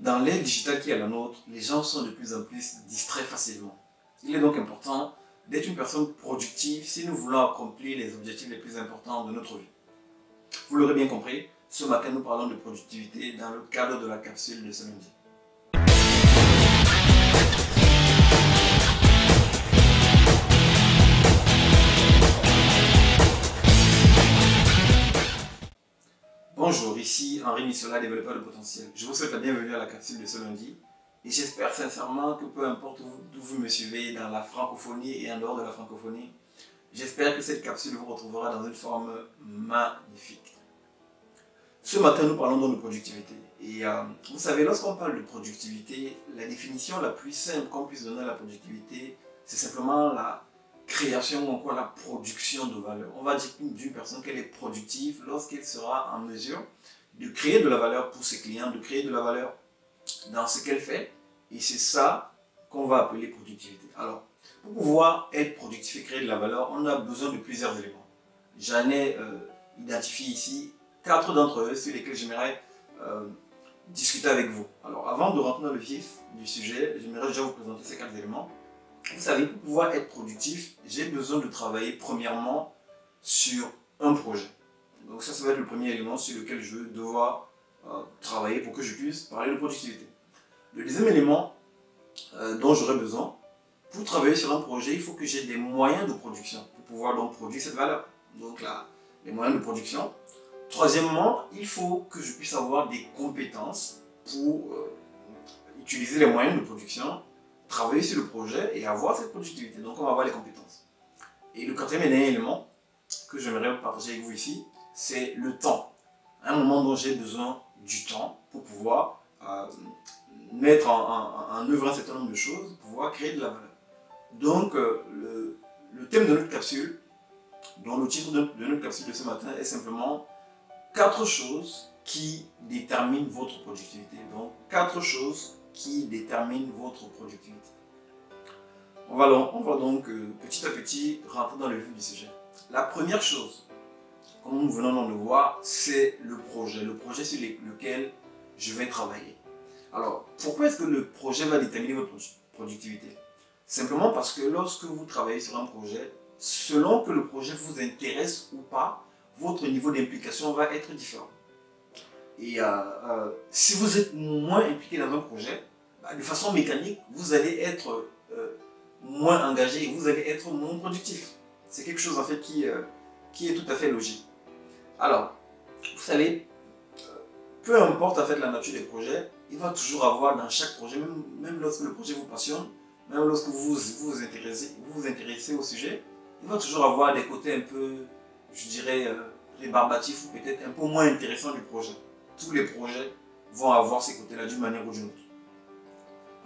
Dans l'ère digitale qui est la nôtre, les gens sont de plus en plus distraits facilement. Il est donc important d'être une personne productive si nous voulons accomplir les objectifs les plus importants de notre vie. Vous l'aurez bien compris, ce matin nous parlons de productivité dans le cadre de la capsule de ce lundi. Missola, développeur de potentiel. Je vous souhaite la bienvenue à la capsule de ce lundi et j'espère sincèrement que peu importe d'où vous me suivez, dans la francophonie et en dehors de la francophonie, j'espère que cette capsule vous retrouvera dans une forme magnifique. Ce matin, nous parlons donc de productivité. Et euh, vous savez, lorsqu'on parle de productivité, la définition la plus simple qu'on puisse donner à la productivité, c'est simplement la création ou encore la production de valeur. On va dire d'une personne qu'elle est productive lorsqu'elle sera en mesure de créer de la valeur pour ses clients, de créer de la valeur dans ce qu'elle fait. Et c'est ça qu'on va appeler productivité. Alors, pour pouvoir être productif et créer de la valeur, on a besoin de plusieurs éléments. J'en ai euh, identifié ici quatre d'entre eux sur lesquels j'aimerais euh, discuter avec vous. Alors, avant de rentrer dans le vif du sujet, j'aimerais déjà vous présenter ces quatre éléments. Vous savez, pour pouvoir être productif, j'ai besoin de travailler premièrement sur un projet. Donc ça, ça va être le premier élément sur lequel je vais devoir euh, travailler pour que je puisse parler de productivité. Le deuxième élément euh, dont j'aurai besoin, pour travailler sur un projet, il faut que j'ai des moyens de production pour pouvoir donc produire cette valeur. Donc là, les moyens de production. Troisièmement, il faut que je puisse avoir des compétences pour euh, utiliser les moyens de production travailler sur le projet et avoir cette productivité. Donc on va avoir les compétences. Et le quatrième élément que j'aimerais partager avec vous ici, c'est le temps. Un moment dont j'ai besoin du temps pour pouvoir euh, mettre en, œuvre un certain nombre de choses, pour pouvoir créer de la valeur. Donc euh, le, thème de notre capsule, dont le titre de, notre capsule de ce matin est simplement quatre choses qui déterminent votre productivité. Donc quatre choses qui détermine votre productivité. On va, on va donc euh, petit à petit rentrer dans le vif du sujet. La première chose, comme nous venons de le voir, c'est le projet. Le projet sur lequel je vais travailler. Alors, pourquoi est-ce que le projet va déterminer votre productivité? Simplement parce que lorsque vous travaillez sur un projet, selon que le projet vous intéresse ou pas, votre niveau d'implication va être différent. Et euh, euh, si vous êtes moins impliqué dans un projet, bah, de façon mécanique, vous allez être euh, moins engagé et vous allez être moins productif. C'est quelque chose en fait qui, qui est tout à fait logique. Alors, vous savez, peu importe la nature des projets, il va toujours avoir dans chaque projet, même, lorsque le projet vous passionne, même lorsque vous vous, intéressez, vous vous intéressez au sujet, il va toujours avoir des côtés un peu, je dirais, rébarbatifs ou peut-être un peu moins intéressants du projet tous les projets vont avoir ces côtés-là d'une manière ou d'une autre.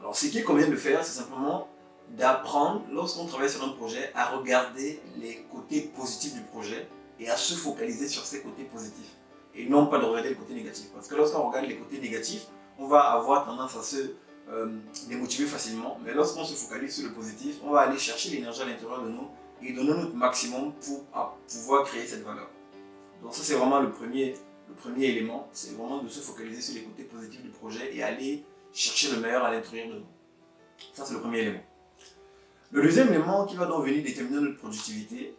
Alors, ce qu'il convient de faire, c'est simplement d'apprendre, lorsqu'on travaille sur un projet, à regarder les côtés positifs du projet et à se focaliser sur ces côtés positifs. Et non pas de regarder les côtés négatifs. Parce que lorsqu'on regarde les côtés négatifs, on va avoir tendance à se euh, démotiver facilement. Mais lorsqu'on se focalise sur le positif, on va aller chercher l'énergie à l'intérieur de nous et donner notre maximum pour pouvoir créer cette valeur. Donc ça, c'est vraiment le premier, le premier élément, c'est vraiment de se focaliser sur les côtés positifs du projet et aller chercher le meilleur à l'intérieur de nous. Ça, c'est le premier élément. Le deuxième élément qui va donc venir déterminer notre productivité,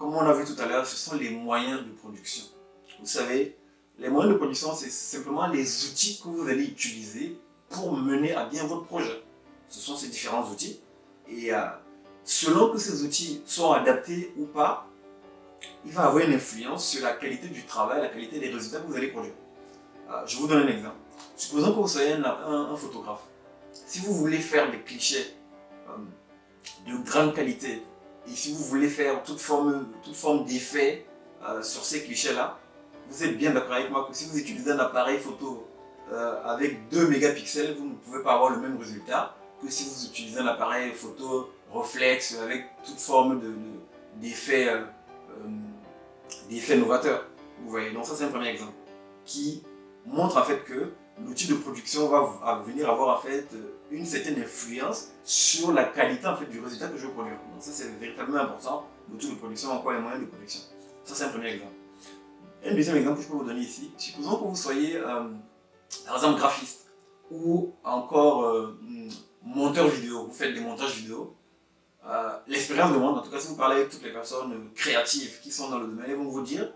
comme on l'a vu tout à l'heure, ce sont les moyens de production. Vous savez, les moyens de production, c'est simplement les outils que vous allez utiliser pour mener à bien votre projet. Ce sont ces différents outils. Et euh, selon que ces outils sont adaptés ou pas, il va avoir une influence sur la qualité du travail, la qualité des résultats que vous allez produire. Euh, je vous donne un exemple. Supposons que vous soyez un, photographe. Si vous voulez faire des clichés euh, de grande qualité et si vous voulez faire toute forme, toute forme d'effet euh, sur ces clichés-là, vous êtes bien d'accord avec moi que si vous utilisez un appareil photo avec 2 mégapixels, vous ne pouvez pas avoir le même résultat que si vous utilisez un appareil photo reflex avec toute forme d'effet de, euh, des effets novateurs. Vous voyez, donc ça c'est un premier exemple qui montre en fait que l'outil de production va venir avoir en fait une certaine influence sur la qualité en fait du résultat que je veux produire. Donc ça c'est véritablement important, l'outil de production, encore les moyens de production. Ça c'est un premier exemple. Un deuxième exemple que je peux vous donner ici, supposons que vous soyez euh, par exemple graphiste. ou encore euh, monteur vidéo, vous faites des montages vidéo, euh, l'expérience demande, en tout cas si vous parlez avec toutes les personnes créatives qui sont dans le domaine, ils vont vous dire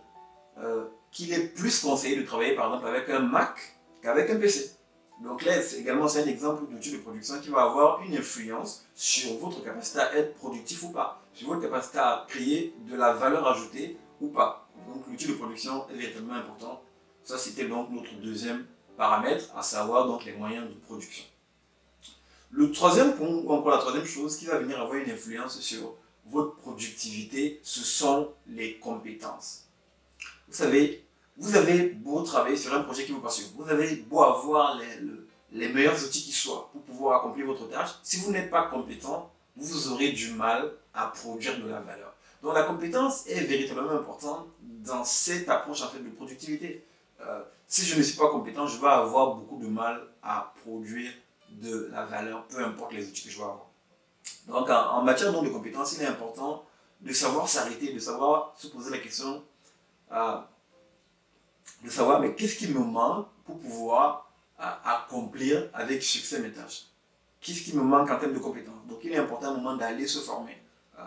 euh, qu'il est plus conseillé de travailler par exemple avec un Mac qu'avec un PC. Donc là, c'est également un exemple d'outil de production qui va avoir une influence sur votre capacité à être productif ou pas, sur votre capacité à créer de la valeur ajoutée ou pas. Donc l'outil de production est véritablement important. Ça, c'était donc notre deuxième paramètre, à savoir donc les moyens de production. Le troisième point, ou encore la troisième chose qui va venir avoir une influence sur votre productivité, ce sont les compétences. Vous savez, vous avez beau travailler sur un projet qui vous passionne, vous avez beau avoir les, meilleurs outils qui soient pour pouvoir accomplir votre tâche, si vous n'êtes pas compétent, vous aurez du mal à produire de la valeur. Donc la compétence est véritablement importante dans cette approche en fait de productivité. Euh, si je ne suis pas compétent, je vais avoir beaucoup de mal à produire de la valeur, peu importe les outils que je vais avoir. Donc en, matière de compétences, il est important de savoir s'arrêter, de savoir se poser la question, euh, de savoir mais qu'est-ce qui me manque pour pouvoir euh, accomplir avec succès mes tâches? Qu'est-ce qui me manque en termes de compétences? Donc il est important à un moment d'aller se former.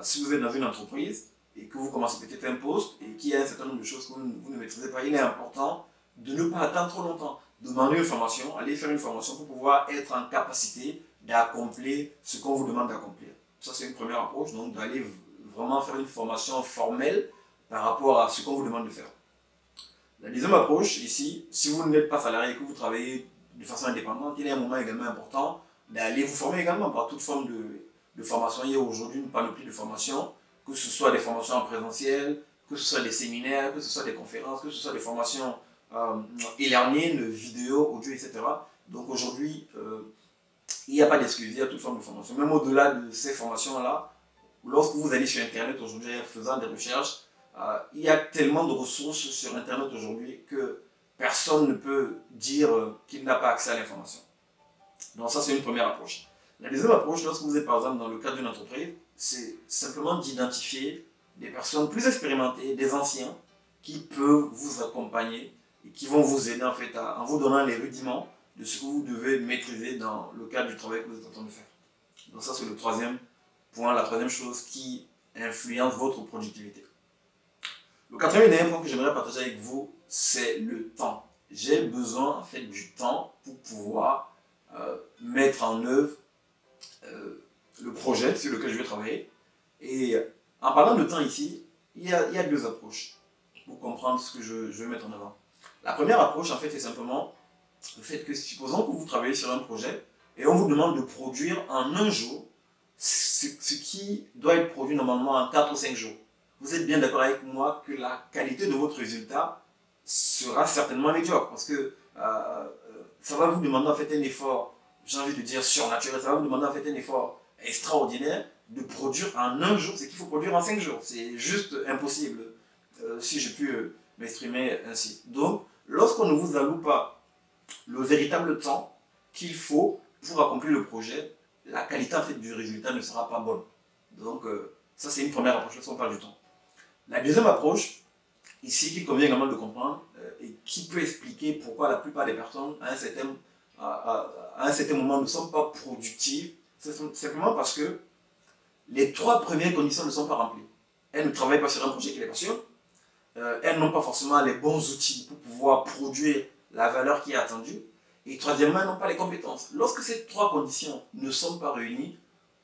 si vous êtes dans une entreprise et que vous commencez peut-être un poste et qu'il y a un certain nombre de choses que vous, vous ne maîtrisez pas, il est important de ne pas attendre trop longtemps. Demander une formation, aller faire une formation pour pouvoir être en capacité d'accomplir ce qu'on vous demande d'accomplir. Ça, c'est une première approche, donc d'aller vraiment faire une formation formelle par rapport à ce qu'on vous demande de faire. La deuxième approche, ici, si vous n'êtes pas salarié et que vous travaillez de façon indépendante, il y a un moment également important d'aller vous former également par toute forme de, formation. Il y a aujourd'hui une panoplie de formations, que ce soit des formations en présentiel, que ce soit des séminaires, que ce soit des conférences, que ce soit des formations euh, e-learning, vidéo, audio, etc. Donc aujourd'hui, euh, il n'y a pas d'excuse, il y a toute forme de formation. Même au-delà de ces formations-là, lorsque vous allez sur Internet aujourd'hui faisant des recherches, euh, il y a tellement de ressources sur Internet aujourd'hui que personne ne peut dire qu'il n'a pas accès à l'information. Donc ça, c'est une première approche. La deuxième approche, lorsque vous êtes par exemple dans le cadre d'une entreprise, c'est simplement d'identifier des personnes plus expérimentées, des anciens, qui peuvent vous accompagner qui vont vous aider en fait en vous donnant les rudiments de ce que vous devez maîtriser dans le cadre du travail que vous êtes en train de faire. Donc ça c'est le troisième point, la troisième chose qui influence votre productivité. Le quatrième et dernier point que j'aimerais partager avec vous, c'est le temps. J'ai besoin en fait du temps pour pouvoir euh, mettre en œuvre euh, le projet sur lequel je vais travailler. Et en parlant de temps ici, il y a, deux approches pour comprendre ce que je, je vais mettre en avant. La première approche, en fait, c'est simplement le fait que, supposons que vous travaillez sur un projet et on vous demande de produire en un jour ce, qui doit être produit normalement en 4 ou 5 jours. Vous êtes bien d'accord avec moi que la qualité de votre résultat sera certainement médiocre parce que euh, euh, ça va vous demander en fait un effort, j'ai envie de dire surnaturel, ça va vous demander en fait un effort extraordinaire de produire en un jour ce qu'il faut produire en 5 jours. C'est juste impossible, euh, si je puis m'exprimer ainsi. Donc, lorsqu'on ne vous alloue pas le véritable temps qu'il faut pour accomplir le projet, la qualité en fait, du résultat ne sera pas bonne. Donc, ça, c'est une première approche lorsqu'on parle du temps. La deuxième approche, ici, qu'il convient également de comprendre euh, et qui peut expliquer pourquoi la plupart des personnes, à un certain, à, un certain moment, ne sont pas productives, c'est simplement parce que les trois premières conditions ne sont pas remplies. Elles ne travaillent pas sur un projet qui les passionne, euh, elles n'ont pas forcément les bons outils pour pouvoir produire la valeur qui est attendue. Et troisièmement, elles n'ont pas les compétences. Lorsque ces trois conditions ne sont pas réunies,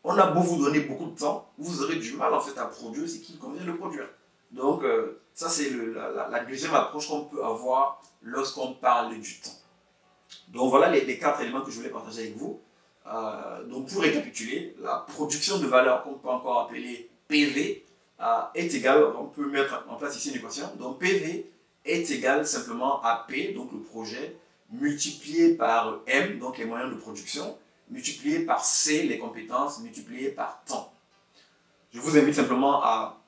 on a beau vous donner beaucoup de temps, vous aurez du mal en fait à produire ce qu'il convient de produire. Donc euh, ça c'est la, deuxième approche qu'on peut avoir lorsqu'on parle du temps. Donc voilà les, quatre éléments que je voulais partager avec vous. Euh, donc pour récapituler, la production de valeur qu'on peut encore appeler PV, est égal, on peut mettre en place ici une équation, donc PV est égal simplement à P, donc le projet, multiplié par M, donc les moyens de production, multiplié par C, les compétences, multiplié par temps. Je vous invite simplement à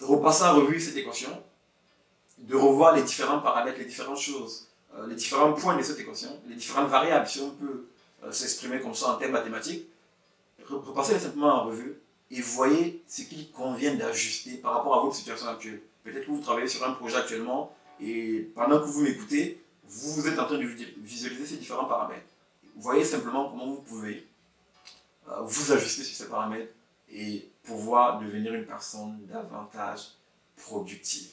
repasser en revue cette équation, de revoir les différents paramètres, les différentes choses, euh, les différents points de cette équation, les différentes variables, si on peut euh, s'exprimer comme ça en termes mathématiques. Repassez simplement en revue et voyez ce qu'il convient d'ajuster par rapport à votre situation actuelle. Peut-être que vous travaillez sur un projet actuellement et pendant que vous m'écoutez, vous êtes en train de visualiser ces différents paramètres. voyez simplement comment vous pouvez euh, vous ajuster sur ces paramètres et pouvoir devenir une personne davantage productive.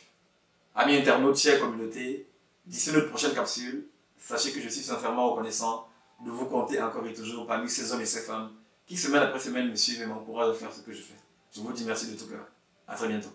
Amis internautes, chers communauté, d'ici notre prochaine capsule, sachez que je suis sincèrement reconnaissant de vous compter encore et toujours parmi ces hommes et ces femmes qui semaine après semaine me suivent et m'encouragent à faire ce que je fais. Je vous dis merci de tout cœur. À très bientôt.